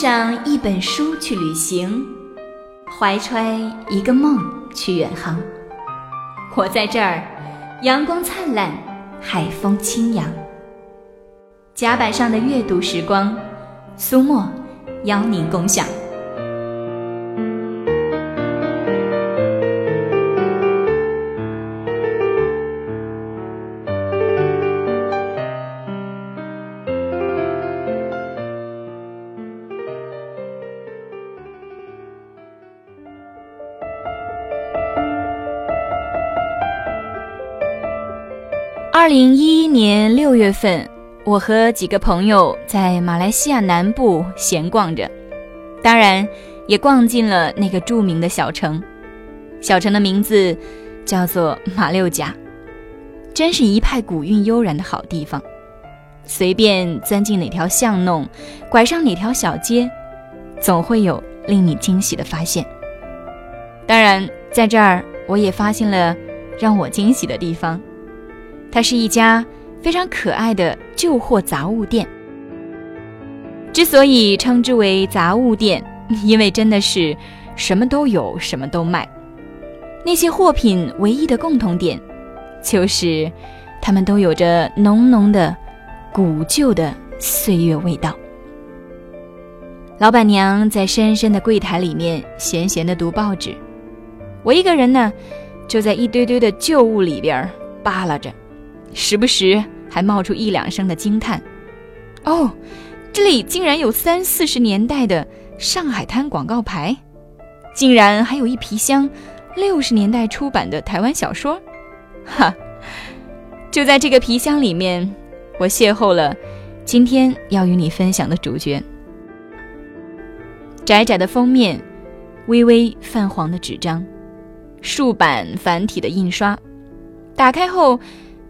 上一本书去旅行，怀揣一个梦去远航。我在这儿，阳光灿烂，海风清扬。甲板上的阅读时光，苏墨邀您共享。二零一一年六月份，我和几个朋友在马来西亚南部闲逛着，当然也逛进了那个著名的小城。小城的名字叫做马六甲，真是一派古韵悠然的好地方。随便钻进哪条巷弄，拐上哪条小街，总会有令你惊喜的发现。当然，在这儿我也发现了让我惊喜的地方。它是一家非常可爱的旧货杂物店。之所以称之为杂物店，因为真的是什么都有，什么都卖。那些货品唯一的共同点，就是它们都有着浓浓的古旧的岁月味道。老板娘在深深的柜台里面闲闲的读报纸，我一个人呢，就在一堆堆的旧物里边扒拉着。时不时还冒出一两声的惊叹：“哦，这里竟然有三四十年代的上海滩广告牌，竟然还有一皮箱六十年代出版的台湾小说。”哈，就在这个皮箱里面，我邂逅了今天要与你分享的主角。窄窄的封面，微微泛黄的纸张，竖版繁体的印刷，打开后。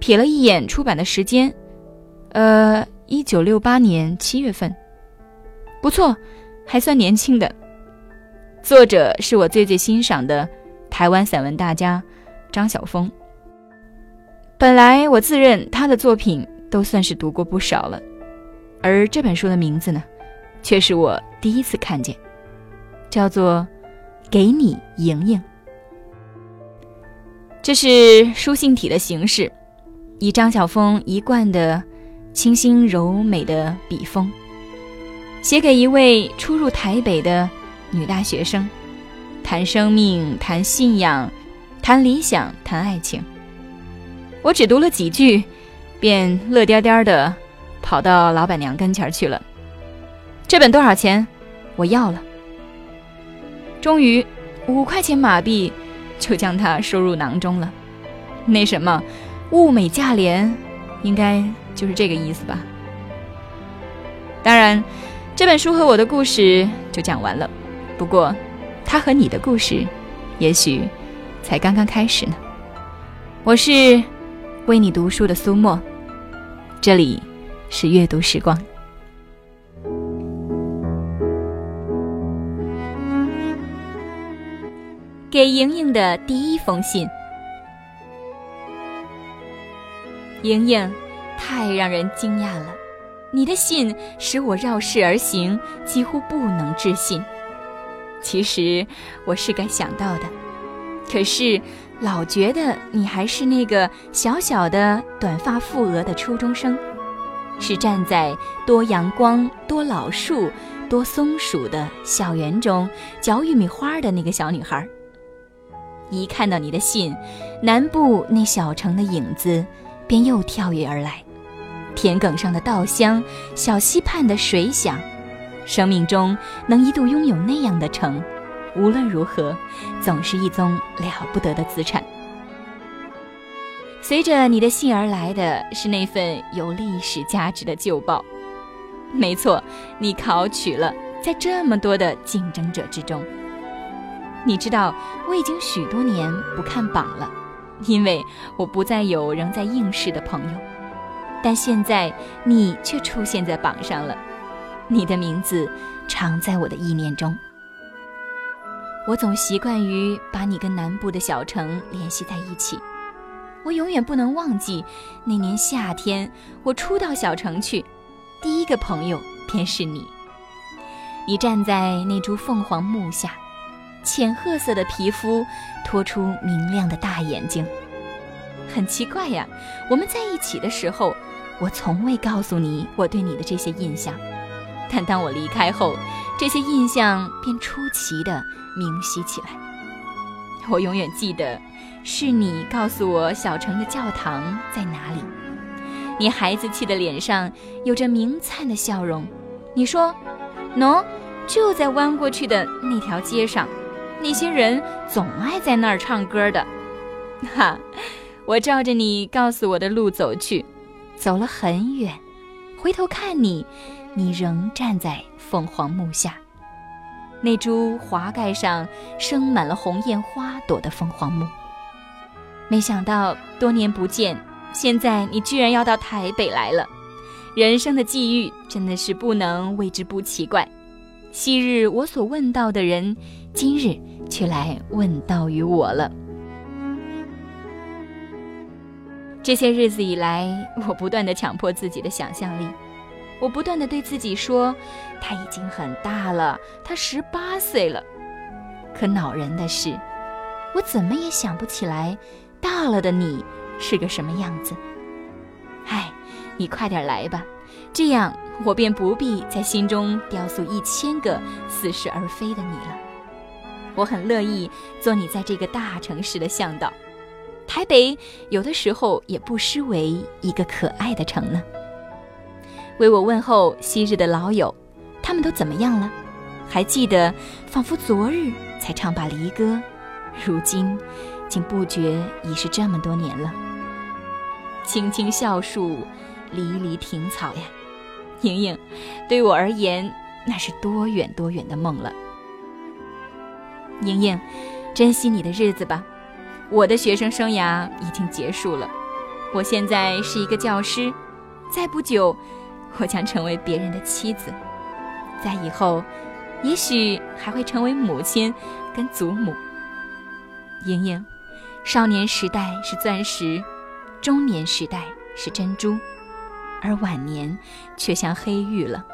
瞥了一眼出版的时间，呃，一九六八年七月份，不错，还算年轻的。作者是我最最欣赏的台湾散文大家张晓峰。本来我自认他的作品都算是读过不少了，而这本书的名字呢，却是我第一次看见，叫做《给你莹莹》。这是书信体的形式。以张晓峰一贯的清新柔美的笔锋，写给一位初入台北的女大学生，谈生命，谈信仰，谈理想，谈爱情。我只读了几句，便乐颠颠的跑到老板娘跟前去了。这本多少钱？我要了。终于，五块钱马币就将它收入囊中了。那什么？物美价廉，应该就是这个意思吧。当然，这本书和我的故事就讲完了。不过，它和你的故事，也许才刚刚开始呢。我是为你读书的苏沫，这里是阅读时光。给莹莹的第一封信。莹莹，太让人惊讶了！你的信使我绕世而行，几乎不能置信。其实我是该想到的，可是老觉得你还是那个小小的短发富额的初中生，是站在多阳光、多老树、多松鼠的校园中嚼玉米花的那个小女孩。一看到你的信，南部那小城的影子。便又跳跃而来，田埂上的稻香，小溪畔的水响，生命中能一度拥有那样的城，无论如何，总是一宗了不得的资产。随着你的信而来的是那份有历史价值的旧报，没错，你考取了，在这么多的竞争者之中，你知道我已经许多年不看榜了。因为我不再有仍在应试的朋友，但现在你却出现在榜上了，你的名字常在我的意念中。我总习惯于把你跟南部的小城联系在一起，我永远不能忘记那年夏天我初到小城去，第一个朋友便是你。你站在那株凤凰木下，浅褐色的皮肤托出明亮的大眼睛。很奇怪呀，我们在一起的时候，我从未告诉你我对你的这些印象，但当我离开后，这些印象便出奇的明晰起来。我永远记得，是你告诉我小城的教堂在哪里。你孩子气的脸上有着明灿的笑容。你说：“喏，就在弯过去的那条街上，那些人总爱在那儿唱歌的。”哈，我照着你告诉我的路走去，走了很远，回头看你，你仍站在凤凰木下，那株华盖上生满了红艳花朵的凤凰木。没想到多年不见。现在你居然要到台北来了，人生的际遇真的是不能为之不奇怪。昔日我所问到的人，今日却来问道于我了。这些日子以来，我不断的强迫自己的想象力，我不断的对自己说，他已经很大了，他十八岁了。可恼人的是，我怎么也想不起来，大了的你。是个什么样子？唉，你快点来吧，这样我便不必在心中雕塑一千个似是而非的你了。我很乐意做你在这个大城市的向导。台北有的时候也不失为一个可爱的城呢。为我问候昔日的老友，他们都怎么样了？还记得，仿佛昨日才唱罢离歌，如今竟不觉已是这么多年了。青青校树，离离庭草呀，莹莹，对我而言，那是多远多远的梦了。莹莹，珍惜你的日子吧，我的学生生涯已经结束了，我现在是一个教师，再不久，我将成为别人的妻子，在以后，也许还会成为母亲跟祖母。莹莹，少年时代是钻石。中年时代是珍珠，而晚年却像黑玉了。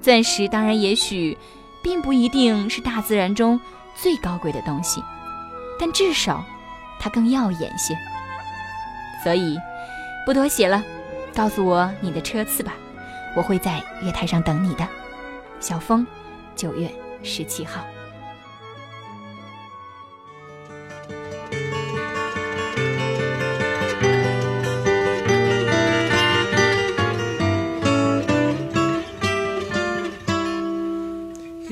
钻石当然也许并不一定是大自然中最高贵的东西，但至少它更耀眼些。所以，不多写了，告诉我你的车次吧，我会在月台上等你的。小峰，九月十七号。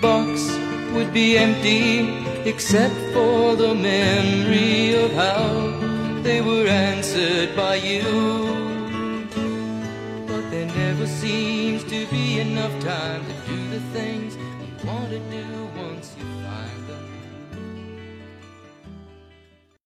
box would be empty except for the memory of how they were answered by you. But there never seems to be enough time to do the things you want to do once you find